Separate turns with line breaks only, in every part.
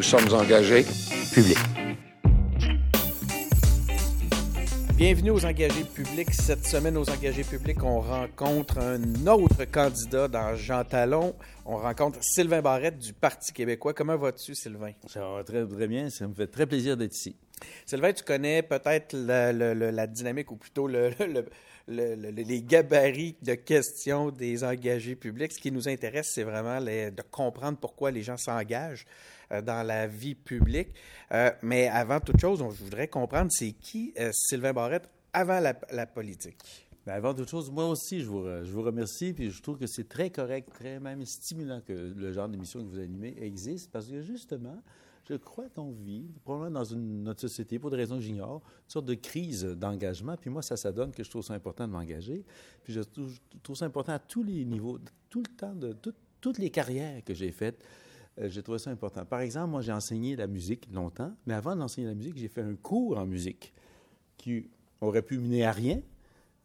Nous sommes engagés.
Public.
Bienvenue aux engagés publics. Cette semaine, aux engagés publics, on rencontre un autre candidat dans Jean Talon. On rencontre Sylvain Barrette du Parti québécois. Comment vas-tu, Sylvain?
Ça va très, très bien. Ça me fait très plaisir d'être ici.
Sylvain, tu connais peut-être la, la, dynamique ou plutôt le, les gabarits de questions des engagés publics. Ce qui nous intéresse, c'est vraiment de comprendre pourquoi les gens s'engagent dans la vie publique. Euh, mais avant toute chose, je voudrais comprendre, c'est qui euh, Sylvain Barrette avant la, politique?
Bien, avant toute chose, moi aussi, je vous, je vous remercie, puis je trouve que c'est très correct, très même stimulant que le genre d'émission que vous animez existe, parce que justement, je crois qu'on vit, probablement dans une, notre société, pour des raisons que j'ignore, une sorte de crise d'engagement. Puis moi, ça, ça donne que je trouve ça important de m'engager. Puis je trouve, ça important à tous les niveaux, tout le temps, de toutes les carrières que j'ai faites. Euh, j'ai trouvé ça important. Par exemple, moi, j'ai enseigné la musique longtemps, mais avant d'enseigner la musique, j'ai fait un cours en musique qui aurait pu mener à rien,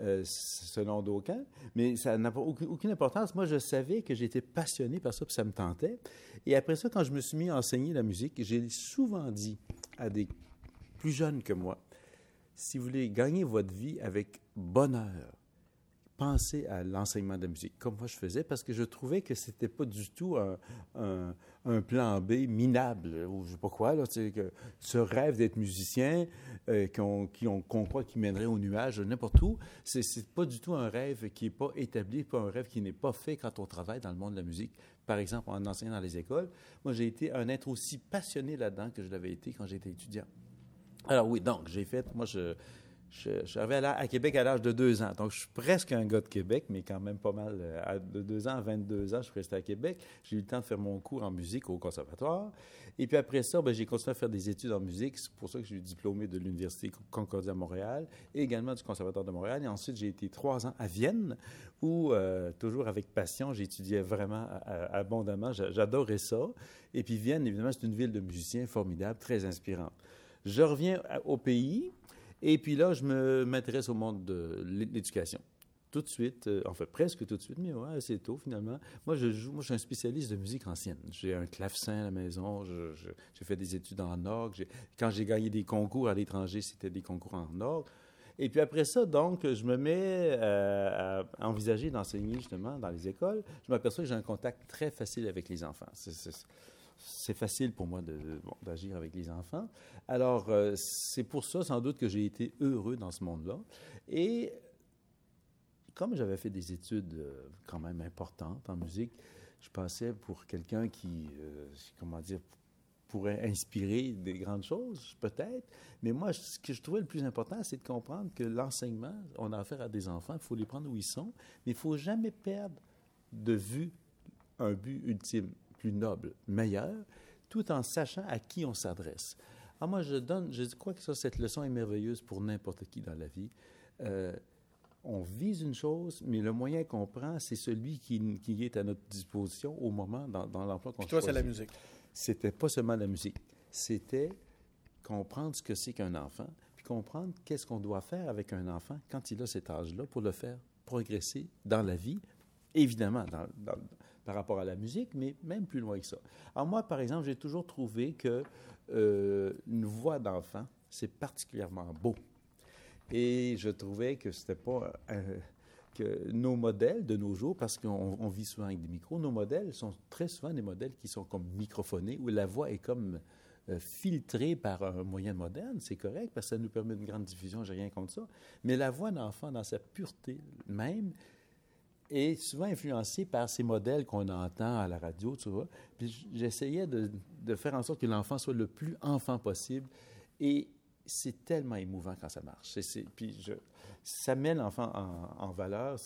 euh, selon d'aucuns, mais ça n'a pas aucune, importance. Moi, je savais que j'étais passionné par ça, puis ça me tentait. Et après ça, quand je me suis mis à enseigner la musique, j'ai souvent dit à des plus jeunes que moi, si vous voulez gagner votre vie avec bonheur, penser à l'enseignement de la musique, comme moi je faisais, parce que je trouvais que c'était pas du tout un, un, plan B minable, ou je sais pas quoi, que ce rêve d'être musicien euh, qu'on croit qui mènerait au nuage n'importe où, c'est pas du tout un rêve qui n'est pas établi, pas un rêve qui n'est pas fait quand on travaille dans le monde de la musique. Par exemple, en enseignant dans les écoles, moi j'ai été un être aussi passionné là-dedans que je l'avais été quand j'étais étudiant. Alors oui, donc j'ai fait, moi je je, suis arrivé à, Québec à l'âge de deux ans. Donc, je suis presque un gars de Québec, mais quand même pas mal. Euh, de deux ans à 22 ans, je suis resté à Québec. J'ai eu le temps de faire mon cours en musique au conservatoire. Et puis après ça, ben, j'ai continué à faire des études en musique. C'est pour ça que j'ai eu diplômé de l'Université Concordia à Montréal et également du Conservatoire de Montréal. Et ensuite, j'ai été trois ans à Vienne, où, euh, toujours avec passion, j'étudiais vraiment abondamment. J'adorais ça. Et puis Vienne, évidemment, c'est une ville de musiciens formidable, très inspirante. Je reviens au pays. Et puis là, je m'intéresse au monde de l'éducation. Tout de suite, euh, en fait presque tout de suite, mais ouais, assez tôt finalement. Moi, je joue, moi, je suis un spécialiste de musique ancienne. J'ai un clavecin à la maison, j'ai fait des études en orgue. Quand j'ai gagné des concours à l'étranger, c'était des concours en orgue. Et puis après ça, donc, je me mets euh, à envisager d'enseigner justement dans les écoles. Je m'aperçois que j'ai un contact très facile avec les enfants c'est facile pour moi d'agir avec les enfants. Alors, euh, c'est pour ça, sans doute, que j'ai été heureux dans ce monde-là. Et comme j'avais fait des études euh, quand même importantes en musique, je pensais pour quelqu'un qui, euh, comment dire, pourrait inspirer des grandes choses, peut-être. Mais moi, ce que je trouvais le plus important, c'est de comprendre que l'enseignement, on a affaire à des enfants, il faut les prendre où ils sont, mais il ne faut jamais perdre de vue un but ultime plus noble, meilleur, tout en sachant à qui on s'adresse. Alors moi, je donne, je crois que ça, cette leçon est merveilleuse pour n'importe qui dans la vie. Euh, on vise une chose, mais le moyen qu'on prend, c'est celui qui, qui, est à notre disposition au moment dans, dans l'emploi qu'on choisit.
toi, c'est la musique.
C'était pas seulement la musique. C'était comprendre ce que c'est qu'un enfant, puis comprendre qu'est-ce qu'on doit faire avec un enfant quand il a cet âge-là pour le faire progresser dans la vie, évidemment, dans, dans, par rapport à la musique, mais même plus loin que ça. Alors moi, par exemple, j'ai toujours trouvé que euh, une voix d'enfant, c'est particulièrement beau. Et je trouvais que c'était pas euh, que nos modèles de nos jours, parce qu'on vit souvent avec des micros, nos modèles sont très souvent des modèles qui sont comme microphonés, où la voix est comme euh, filtrée par un moyen moderne, c'est correct, parce que ça nous permet une grande diffusion, j'ai rien contre ça. Mais la voix d'enfant, dans sa pureté même, est souvent influencé par ces modèles qu'on entend à la radio, tu vois. Puis j'essayais de, faire en sorte que l'enfant soit le plus enfant possible. Et c'est tellement émouvant quand ça marche. puis je, ça met l'enfant en, valeur.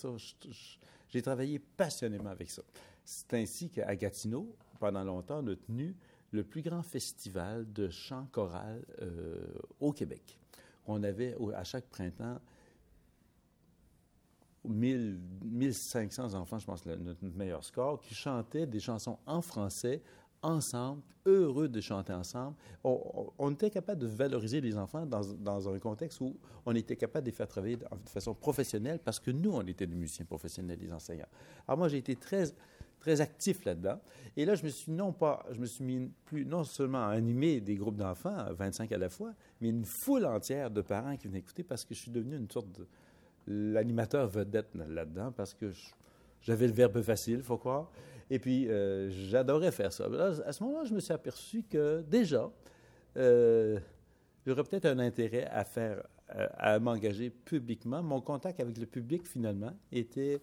J'ai travaillé passionnément avec ça. C'est ainsi qu'à Gatineau, pendant longtemps, on a tenu le plus grand festival de chant choral euh, au Québec. On avait à chaque printemps 1000, 1500 enfants, je pense, notre meilleur score, qui chantaient des chansons en français ensemble, heureux de chanter ensemble. On, était capable de valoriser les enfants dans, dans, un contexte où on était capable de les faire travailler de, façon professionnelle parce que nous, on était des musiciens professionnels, les enseignants. Alors moi, j'ai été très, très actif là-dedans. Et là, je me suis non pas, je me suis mis plus non seulement à animer des groupes d'enfants, 25 à la fois, mais une foule entière de parents qui venaient écouter parce que je suis devenu une sorte de l'animateur vedette là-dedans parce que j'avais le verbe facile, faut croire. Et puis, euh, j'adorais faire ça. à ce moment-là, je me suis aperçu que déjà, euh, j'aurais peut-être un intérêt à faire, à, m'engager publiquement. Mon contact avec le public, finalement, était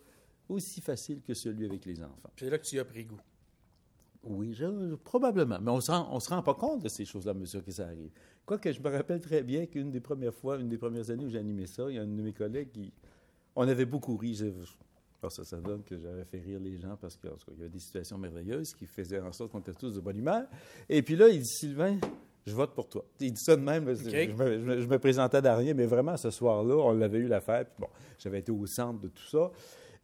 aussi facile que celui avec les enfants.
C'est là que tu as pris goût.
Oui, probablement. Mais on ne se, rend, se rend pas compte de ces choses-là, monsieur, que ça arrive. Quoique, je me rappelle très bien qu'une des premières fois, une des premières années où j'ai animé ça, il y a un de mes collègues qui... On avait beaucoup ri. Alors ça, ça donne que j'avais fait rire les gens parce qu'il y avait des situations merveilleuses qui faisaient en sorte qu'on était tous de bonne humeur. Et puis là, il dit, Sylvain, je vote pour toi. Il dit ça de même. Je, me, présentais à rien, mais vraiment, ce soir-là, on l'avait eu l'affaire. Puis bon, j'avais été au centre de tout ça.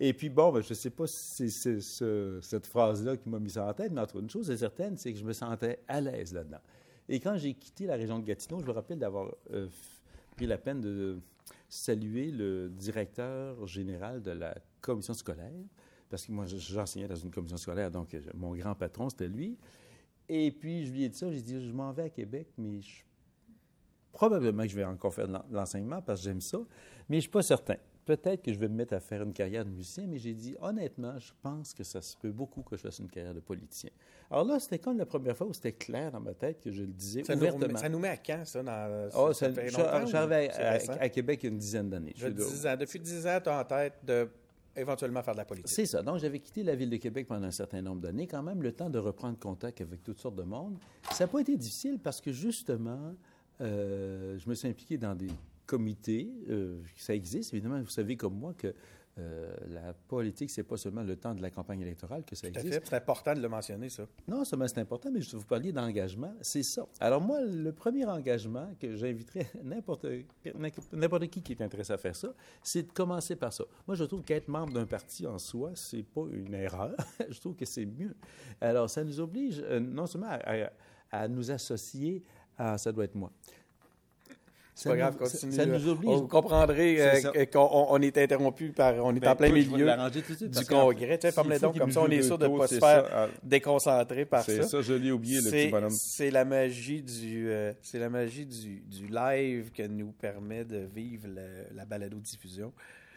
Et puis, bon, ben, je ne sais pas si c'est cette phrase-là qui m'a mis ça en tête, mais entre une chose est certaine, c'est que je me sentais à l'aise là-dedans. Et quand j'ai quitté la région de Gatineau, je me rappelle d'avoir euh, pris la peine de saluer le directeur général de la commission scolaire, parce que moi, j'enseignais dans une commission scolaire, donc euh, mon grand patron, c'était lui. Et puis, je lui ai dit ça, j'ai dit, je m'en vais à Québec, mais probablement que je vais encore faire de l'enseignement parce que j'aime ça, mais je ne suis pas certain peut-être que je vais me mettre à faire une carrière de musicien, mais j'ai dit, honnêtement, je pense que ça se peut beaucoup que je fasse une carrière de politicien. Alors là, c'était comme la première fois où c'était clair dans ma tête que je le disais
ça
ouvertement.
Nous, ça nous met à quand, ça? Dans,
oh, ça, J'arrivais à, Québec il y a une dizaine d'années.
Depuis dix ans, tu as en tête de éventuellement faire de la politique.
C'est ça. Donc, j'avais quitté la ville de Québec pendant un certain nombre d'années, quand même le temps de reprendre contact avec toutes sortes de monde. Ça n'a pas été difficile parce que, justement, euh, je me suis impliqué dans des comité, euh, ça existe, évidemment, vous savez comme moi que euh, la politique, c'est pas seulement le temps de la campagne électorale que ça
Tout
existe.
C'est important de le mentionner, ça.
Non, seulement c'est important, mais je vous parliez d'engagement, c'est ça. Alors moi, le premier engagement que j'inviterais n'importe n'importe qui qui est intéressé à faire ça, c'est de commencer par ça. Moi, je trouve qu'être membre d'un parti en soi, c'est pas une erreur. je trouve que c'est mieux. Alors, ça nous oblige euh, non seulement à, à nous associer à ça doit être moi.
C'est pas grave, continue. Ça, nous oblige. Vous comprendrez euh, qu'on est interrompu par. On est ben, en plein milieu du congrès. Tu sais, comme ça, on est sûr de ne pas se faire ah. déconcentrer par ça.
C'est ça, je l'ai oublié, le petit bonhomme.
C'est la magie du, euh, c'est la magie du, du, live que nous permet de vivre la balado-diffusion.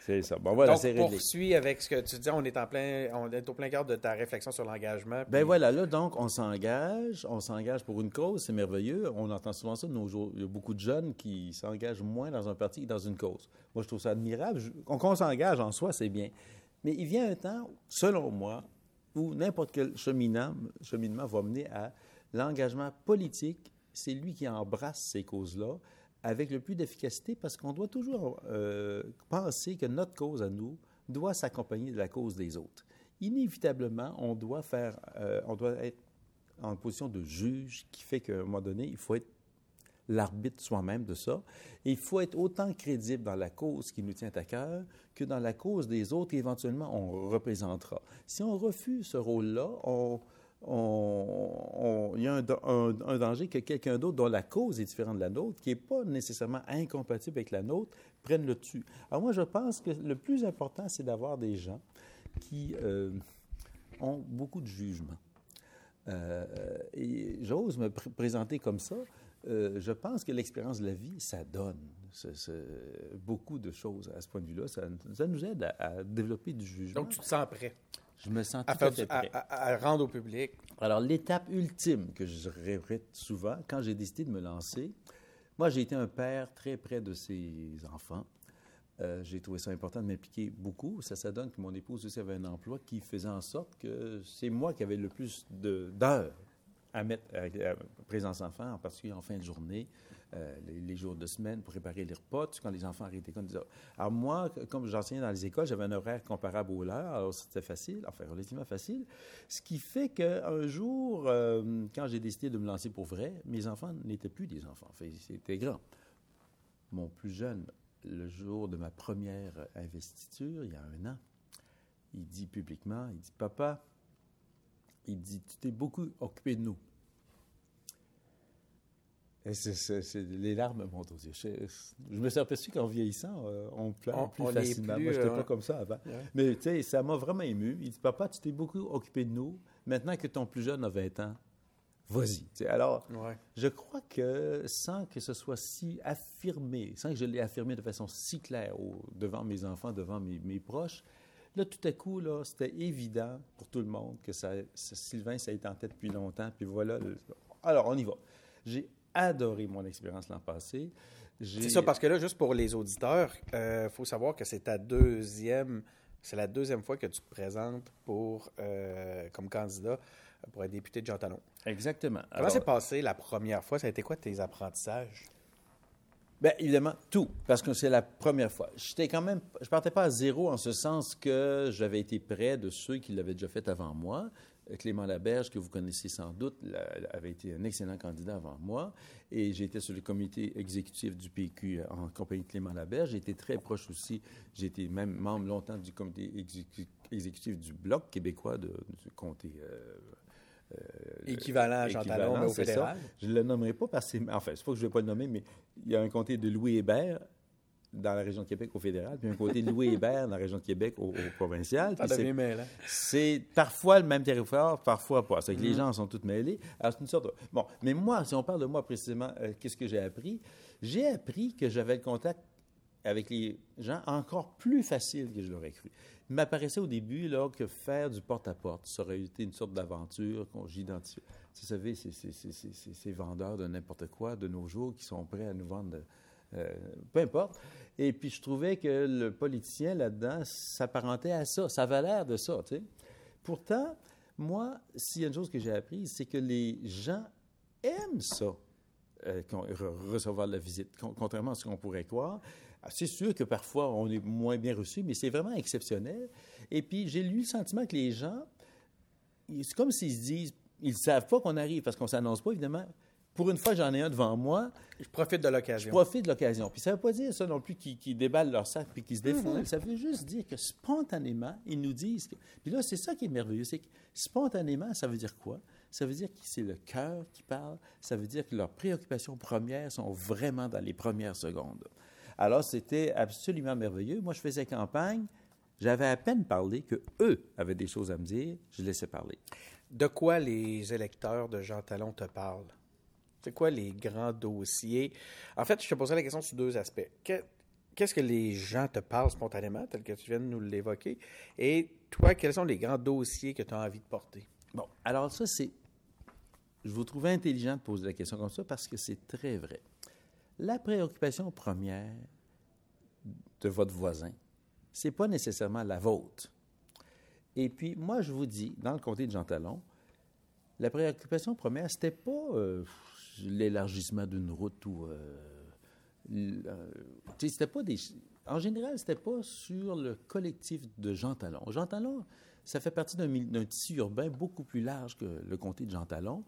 C'est ça. Bon, voilà,
donc, poursuis avec ce que tu dis. On est en plein, on est au plein cœur de ta réflexion sur l'engagement.
Ben voilà, là, donc, on s'engage. On s'engage pour une cause. C'est merveilleux. On entend souvent ça de nos jours. Il y a beaucoup de jeunes qui s'engagent moins dans un parti que dans une cause. Moi, je trouve ça admirable. Qu'on s'engage en soi, c'est bien. Mais il vient un temps, selon moi, où n'importe quel cheminement, cheminement va mener à l'engagement politique. C'est lui qui embrasse ces causes-là avec le plus d'efficacité parce qu'on doit toujours euh, penser que notre cause à nous doit s'accompagner de la cause des autres. Inévitablement, on doit faire, euh, on doit être en position de juge qui fait qu'à un moment donné, il faut être l'arbitre soi-même de ça. Et il faut être autant crédible dans la cause qui nous tient à cœur que dans la cause des autres qu'éventuellement on représentera. Si on refuse ce rôle-là, on, il y a un, danger que quelqu'un d'autre dont la cause est différente de la nôtre, qui n'est pas nécessairement incompatible avec la nôtre, prenne le dessus. Alors moi, je pense que le plus important, c'est d'avoir des gens qui euh, ont beaucoup de jugement. Euh, et j'ose me présenter comme ça. Euh, je pense que l'expérience de la vie, ça donne beaucoup de choses à ce point de vue-là. Ça, nous aide à, à, développer du jugement.
Donc, tu te sens prêt.
Je me sens
à,
tout à, fait prêt.
À, rendre au public.
Alors, l'étape ultime que je répète souvent, quand j'ai décidé de me lancer, moi, j'ai été un père très près de ses enfants. Euh, j'ai trouvé ça important de m'impliquer beaucoup. Ça, ça donne que mon épouse aussi avait un emploi qui faisait en sorte que c'est moi qui avais le plus d'heures à mettre à, présence enfants, en particulier en fin de journée, euh, les, jours de semaine pour préparer les repas, quand les enfants arrêtaient comme Alors moi, comme j'enseignais dans les écoles, j'avais un horaire comparable au leur, alors c'était facile, enfin relativement facile, ce qui fait qu'un jour, euh, quand j'ai décidé de me lancer pour vrai, mes enfants n'étaient plus des enfants, enfin, c'était grand. Mon plus jeune, le jour de ma première investiture, il y a un an, il dit publiquement, il dit, papa, il dit, tu t'es beaucoup occupé de nous. Les larmes montent aux yeux. Je, me suis aperçu qu'en vieillissant, euh, on pleure plus facilement. Moi, je n'étais pas comme ça avant. Mais tu sais, ça m'a vraiment ému. Il dit, papa, tu t'es beaucoup occupé de nous. Maintenant que ton plus jeune a 20 ans, vas-y. Alors, je crois que sans que ce soit si affirmé, sans que je l'ai affirmé de façon si claire devant mes enfants, devant mes, proches, là, tout à coup, là, c'était évident pour tout le monde que ça, Sylvain, ça a été en tête depuis longtemps. Puis voilà. alors, on y va. J'ai adoré mon expérience l'an passé.
C'est ça, parce que là, juste pour les auditeurs, il euh, faut savoir que c'est ta deuxième, c'est la deuxième fois que tu te présentes pour, euh, comme candidat pour être député de Jean Talon.
Exactement.
Comment s'est passé la première fois? Ça a été quoi tes apprentissages?
Bien, évidemment, tout, parce que c'est la première fois. J'étais quand même, je partais pas à zéro en ce sens que j'avais été près de ceux qui l'avaient déjà fait avant moi. Clément Laberge, que vous connaissez sans doute, avait été un excellent candidat avant moi. Et j'étais sur le comité exécutif du PQ en compagnie de Clément Laberge. J'étais très proche aussi. J'ai été même membre longtemps du comité exécutif du Bloc québécois de, du comté. Euh,
euh, équivalent à Jean Talon, au fédéral.
Je ne le nommerai pas parce que, enfin, c'est pas que je ne vais pas le nommer, mais il y a un comté de Louis Hébert dans la région de Québec au fédéral, puis un côté Louis Hébert dans la région de Québec au, provincial. C'est parfois le même territoire, parfois pas. C'est que les mm-hmm. gens sont tous mêlés. Alors, c'est une sorte de... Bon, mais moi, si on parle de moi précisément, euh, qu'est-ce que j'ai appris? J'ai appris que j'avais le contact avec les gens encore plus facile que je l'aurais cru. Il m'apparaissait au début là, que faire du porte-à-porte, ça aurait été une sorte d'aventure qu'on j'identifiais. Vous savez, ces vendeurs de n'importe quoi de nos jours qui sont prêts à nous vendre... Euh, peu importe. Et puis, je trouvais que le politicien là-dedans s'apparentait à ça. Ça avait l'air de ça. Pourtant, moi, s'il y a une chose que j'ai apprise, c'est que les gens aiment ça, euh, recevoir la visite, contrairement à ce qu'on pourrait croire. Ah, c'est sûr que parfois, on est moins bien reçu, mais c'est vraiment exceptionnel. Et puis, j'ai lu le sentiment que les gens, c'est comme s'ils se disent, ils ne savent pas qu'on arrive, parce qu'on ne s'annonce pas, évidemment pour une fois, j'en ai un devant moi.
Je profite de l'occasion.
Je profite de l'occasion. Puis ça ne veut pas dire ça non plus qu'ils déballent leur sac puis qu'ils se défoulent. Mm-hmm. Ça veut juste dire que spontanément, ils nous disent. Que... Puis là, c'est ça qui est merveilleux. C'est que spontanément, ça veut dire quoi? Ça veut dire que c'est le cœur qui parle. Ça veut dire que leurs préoccupations premières sont vraiment dans les premières secondes. Alors, c'était absolument merveilleux. Moi, je faisais campagne. J'avais à peine parlé que eux avaient des choses à me dire. Je laissais parler.
De quoi les électeurs de Jean Talon te parlent? C'est quoi les grands dossiers? En fait, je te poserai la question sur deux aspects. Qu'est-ce que les gens te parlent spontanément, tel que tu viens de nous l'évoquer? Et toi, quels sont les grands dossiers que tu as envie de porter?
Bon, alors ça, c'est... Je vous trouve intelligent de poser la question comme ça parce que c'est très vrai. La préoccupation première de votre voisin, c'est pas nécessairement la vôtre. Et puis, moi, je vous dis, dans le comté de Jean Talon, la préoccupation première, c'était pas euh, l'élargissement d'une route ou. Euh, euh, c'était pas des. En général, c'était pas sur le collectif de Jean Talon. Jean Talon, ça fait partie d'un tissu urbain beaucoup plus large que le comté de Jean Talon.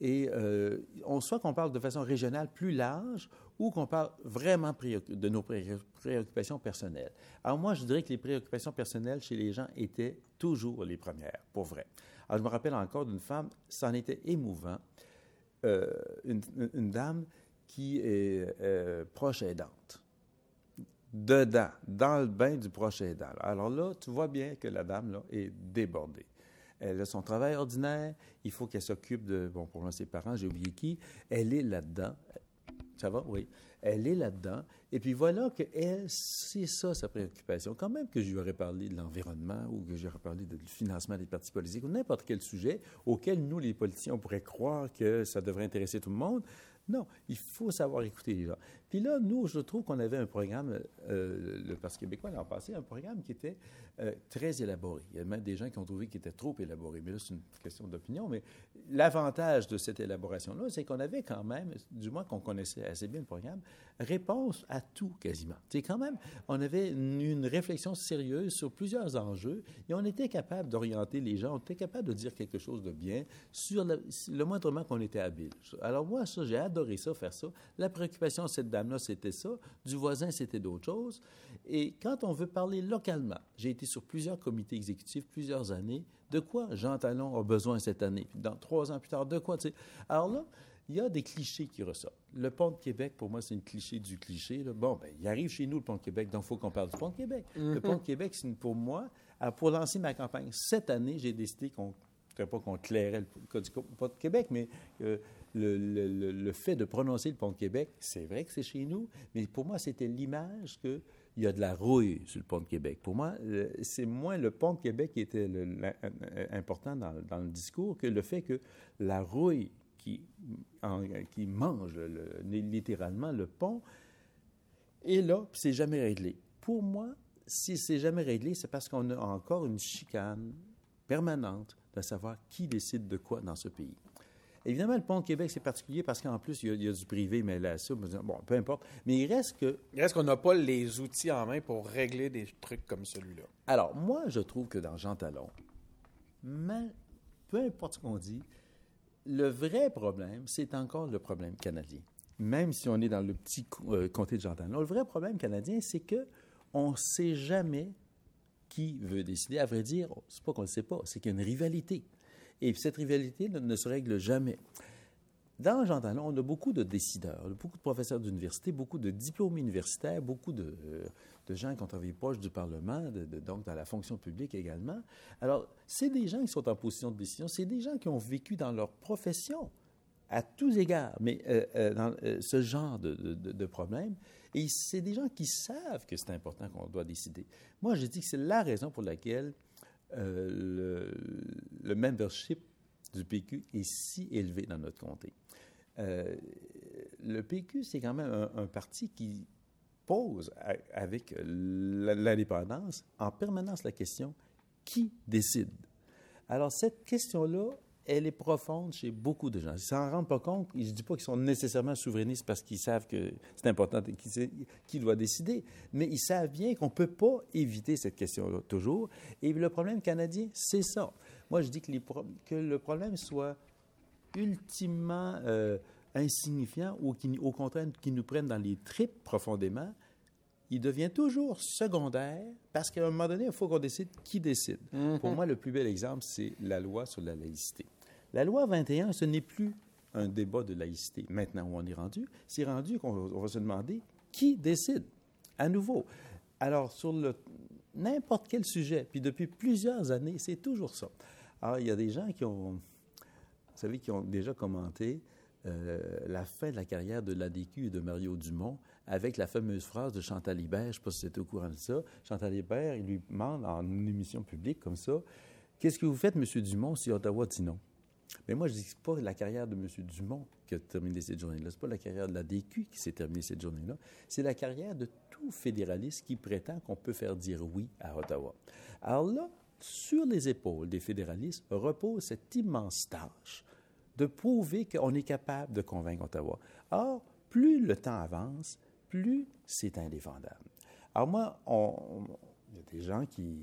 Et euh, on soit qu'on parle de façon régionale plus large ou qu'on parle vraiment de nos préoccupations personnelles. Alors moi, je dirais que les préoccupations personnelles chez les gens étaient toujours les premières, pour vrai. Alors je me rappelle encore d'une femme, ça en était émouvant. Euh, une, dame qui est euh, proche aidante. Dedans, dans le bain du proche aidant. Alors là, tu vois bien que la dame là, est débordée. Elle a son travail ordinaire, il faut qu'elle s'occupe de, bon, pour moi, ses parents, j'ai oublié qui. Elle est là-dedans. Ça va? Oui. Elle est là-dedans. Et puis voilà qu'elle, c'est ça sa préoccupation. Quand même que je lui aurais parlé de l'environnement ou que j'aurais parlé du financement des partis politiques ou n'importe quel sujet auquel nous, les politiciens, on pourrait croire que ça devrait intéresser tout le monde, non, il faut savoir écouter les gens. Puis là, nous, je trouve qu'on avait un programme, euh, le Parti québécois l'an passé, un programme qui était euh, très élaboré. Il y a même des gens qui ont trouvé qu'il était trop élaboré, mais là, c'est une question d'opinion. Mais l'avantage de cette élaboration-là, c'est qu'on avait quand même, du moins qu'on connaissait assez bien le programme, réponse à tout quasiment. C'est quand même, on avait une, réflexion sérieuse sur plusieurs enjeux et on était capable d'orienter les gens, on était capable de dire quelque chose de bien sur le, le moindrement qu'on était habile. Alors moi, ça, j'ai adoré ça, faire ça. La préoccupation de cette dame-là, c'était ça. Du voisin, c'était d'autres choses. Et quand on veut parler localement, j'ai été sur plusieurs comités exécutifs, plusieurs années, de quoi Jean Talon a besoin cette année? Dans trois ans plus tard, de quoi? Alors là, il y a des clichés qui ressortent. Le pont de Québec, pour moi, c'est une cliché du cliché. Bon, ben, il arrive chez nous, le pont de Québec, donc il faut qu'on parle du pont de Québec. Le pont de Québec, c'est pour moi, pour lancer ma campagne cette année, j'ai décidé qu'on ne pas qu'on clairait le pont de Québec, mais euh, le, fait de prononcer le pont de Québec, c'est vrai que c'est chez nous, mais pour moi, c'était l'image qu'il y a de la rouille sur le pont de Québec. Pour moi, c'est moins le pont de Québec qui était important dans, le discours que le fait que la rouille qui, qui mange littéralement le pont. Et là, c'est jamais réglé. Pour moi, si c'est jamais réglé, c'est parce qu'on a encore une chicane permanente de savoir qui décide de quoi dans ce pays. Évidemment, le pont de Québec, c'est particulier parce qu'en plus, il y, a, du privé, mais là, ça, bon, peu importe. Mais il reste que.
Il reste qu'on n'a pas les outils en main pour régler des trucs comme celui-là.
Alors, moi, je trouve que dans Jean Talon, peu importe ce qu'on dit, le vrai problème, c'est encore le problème canadien. Même si on est dans le petit euh, comté de Jean-Talon, le vrai problème canadien, c'est que on ne sait jamais qui veut décider. À vrai dire, c'est pas qu'on ne le sait pas, c'est qu'il y a une rivalité. Et cette rivalité ne se règle jamais. Dans Jean Talon, on a beaucoup de décideurs, beaucoup de professeurs d'université, beaucoup de diplômés universitaires, beaucoup de, euh, gens qui ont travaillé proche du Parlement, donc dans la fonction publique également. Alors, c'est des gens qui sont en position de décision, c'est des gens qui ont vécu dans leur profession à tous égards, mais euh, euh, dans ce genre de, problème. Et c'est des gens qui savent que c'est important qu'on doit décider. Moi, je dis que c'est la raison pour laquelle le, membership du PQ est si élevé dans notre comté. Euh, le PQ, c'est quand même un, parti qui pose avec l'indépendance en permanence la question qui décide? Alors, cette question-là, elle est profonde chez beaucoup de gens. Ils s'en rendent pas compte. Je ne dis pas qu'ils sont nécessairement souverainistes parce qu'ils savent que c'est important qui, qui doit décider, mais ils savent bien qu'on ne peut pas éviter cette question-là toujours. Et le problème canadien, c'est ça. Moi, je dis que, que le problème soit ultimement euh, insignifiant ou qui, au contraire, qui nous prennent dans les tripes profondément, il devient toujours secondaire parce qu'à un moment donné, il faut qu'on décide qui décide. Mm-hmm. Pour moi, le plus bel exemple, c'est la loi sur la laïcité. La loi 21, ce n'est plus un débat de laïcité maintenant où on est rendu? C'est rendu qu'on va se demander qui décide. À nouveau. Alors, sur n'importe quel sujet, puis depuis plusieurs années, c'est toujours ça. Alors, il y a des gens qui ont vous savez, qui ont déjà commenté euh, la fin de la carrière de l'ADQ et de Mario Dumont avec la fameuse phrase de Chantal Hibert, je ne sais pas si c'était au courant de ça. Chantal Hibert, il lui demande en émission publique comme ça, qu'est-ce que vous faites, M. Dumont, si Ottawa dit non? Mais moi, je dis pas la carrière de M. Dumont qui a terminé cette journée-là. Ce n'est pas la carrière de l'ADQ qui s'est terminée cette journée-là. C'est la carrière de tout fédéraliste qui prétend qu'on peut faire dire oui à Ottawa. Alors là, sur les épaules des fédéralistes repose cette immense tâche de prouver qu'on est capable de convaincre Ottawa. Or, plus le temps avance, plus c'est indéfendable. Alors moi, il y a des gens qui,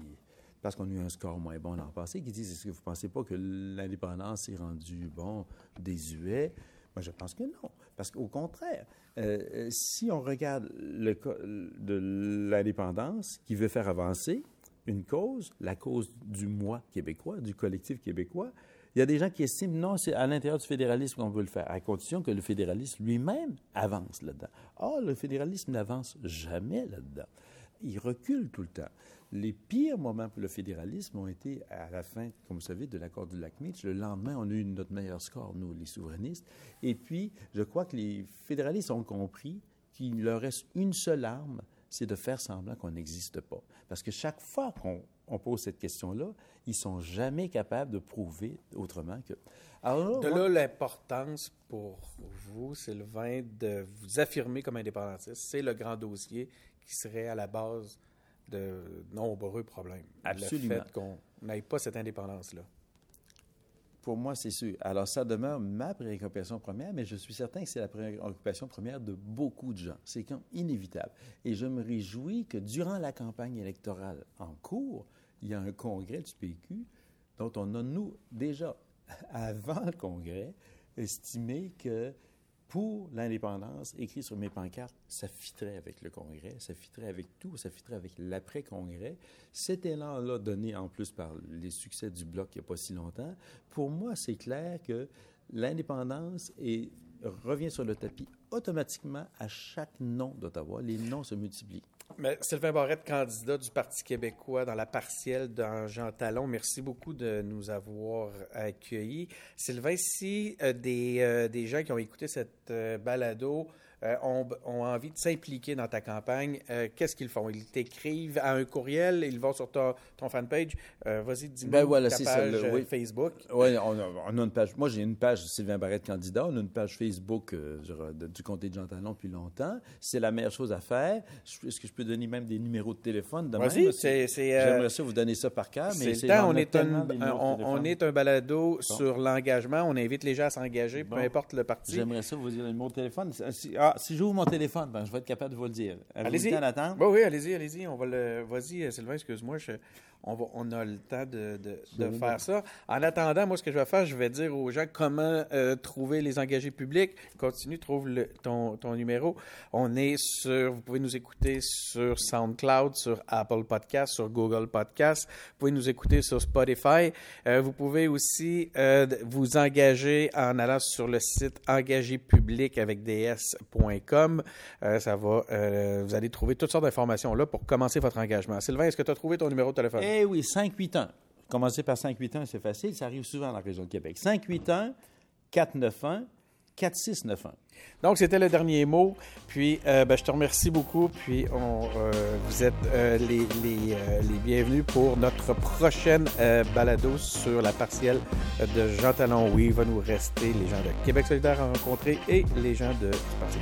parce qu'on a eu un score moins bon l'an passé, qui disent, est-ce que vous ne pensez pas que l'indépendance est rendue, bon, désuet? Moi, je pense que non. Parce qu'au contraire, euh, si on regarde l'indépendance qui veut faire avancer, une cause, la cause du moi québécois, du collectif québécois. Il y a des gens qui estiment non, c'est à l'intérieur du fédéralisme qu'on veut le faire, à condition que le fédéralisme lui-même avance là-dedans. Or, le fédéralisme n'avance jamais là-dedans. Il recule tout le temps. Les pires moments pour le fédéralisme ont été à la fin, comme vous savez, de l'accord du lac Meach. Le lendemain, on a eu notre meilleur score, nous, les souverainistes. Et puis, je crois que les fédéralistes ont compris qu'il leur reste une seule arme, c'est de faire semblant qu'on n'existe pas. Parce que chaque fois qu'on pose cette question-là, ils sont jamais capables de prouver autrement que.
Alors, de là, l'importance pour vous, Sylvain, de vous affirmer comme indépendantiste. C'est le grand dossier qui serait à la base de nombreux problèmes.
Absolument.
Le fait qu'on n'ait pas cette indépendance-là.
Pour moi, c'est sûr. Alors, ça demeure ma préoccupation première, mais je suis certain que c'est la préoccupation première de beaucoup de gens. C'est inévitable. Et je me réjouis que durant la campagne électorale en cours, il y a un congrès du PQ dont on a, nous, déjà, avant le congrès, estimé que pour l'indépendance, écrit sur mes pancartes, ça fitterait avec le Congrès, ça fitterait avec tout, ça fitterait avec l'après-Congrès. Cet élan-là, donné en plus par les succès du Bloc il n'y a pas si longtemps, pour moi, c'est clair que l'indépendance est revient sur le tapis automatiquement à chaque nom d'Ottawa. Les noms se multiplient.
Mais Sylvain Barrette, candidat du Parti québécois dans la partielle dans Jean Talon, merci beaucoup de nous avoir accueillis. Sylvain, si euh, des, euh, des gens qui ont écouté cette euh, balado euh, ont, ont, envie de s'impliquer dans ta campagne, euh, qu'est-ce qu'ils font? Ils t'écrivent à un courriel, ils vont sur ta, ton fanpage. Euh, Vas-y, dis-moi
Ben voilà,
ta page
ça, le- oui.
Facebook.
Oui, on, a- on a une page. Moi, j'ai une page Sylvain Barrette candidat. On a une page Facebook genre, de- du comté de Jean Talon depuis longtemps. C'est la meilleure chose à faire. Est-ce que je peux donner même des numéros de téléphone?
Vas-y, c'est...
J'aimerais ça vous donner ça par cœur, mais
C'est on est, un, on, est un balado sur l'engagement. On invite les gens à s'engager, peu importe le parti.
J'aimerais ça vous dire le numéro de téléphone. Si, ah, si j'ouvre mon téléphone, ben, je vais être capable de vous le dire.
Allez-y. Bon, oui, allez-y, allez-y. On va le. Vas-y, euh, Sylvain, excuse-moi. je- On, va... on a le temps de, de- faire ça. En attendant, moi, ce que je vais faire, je vais dire aux gens comment euh, trouver les engagés publics. Continue, trouve le- ton, ton numéro. On est sur. Vous pouvez nous écouter sur SoundCloud, sur Apple Podcast, sur Google Podcast. Vous pouvez nous écouter sur Spotify. Euh, vous pouvez aussi euh, vous engager en allant sur le site engagépublic avec ds.com. Ça va, vous allez trouver toutes sortes d'informations là pour commencer votre engagement. Sylvain, est-ce que tu as trouvé ton numéro de téléphone?
Eh oui, 581. Commencer par 581, c'est facile. Ça arrive souvent dans la région de Québec. 581 491 4691.
Donc, c'était le dernier mot. Puis, euh, ben, je te remercie beaucoup. Puis, euh, vous êtes euh, les, bienvenus pour notre prochaine balado sur la partielle de Jean Talon. Oui, il va nous rester les gens de Québec solidaire à rencontrer et les gens de Parti.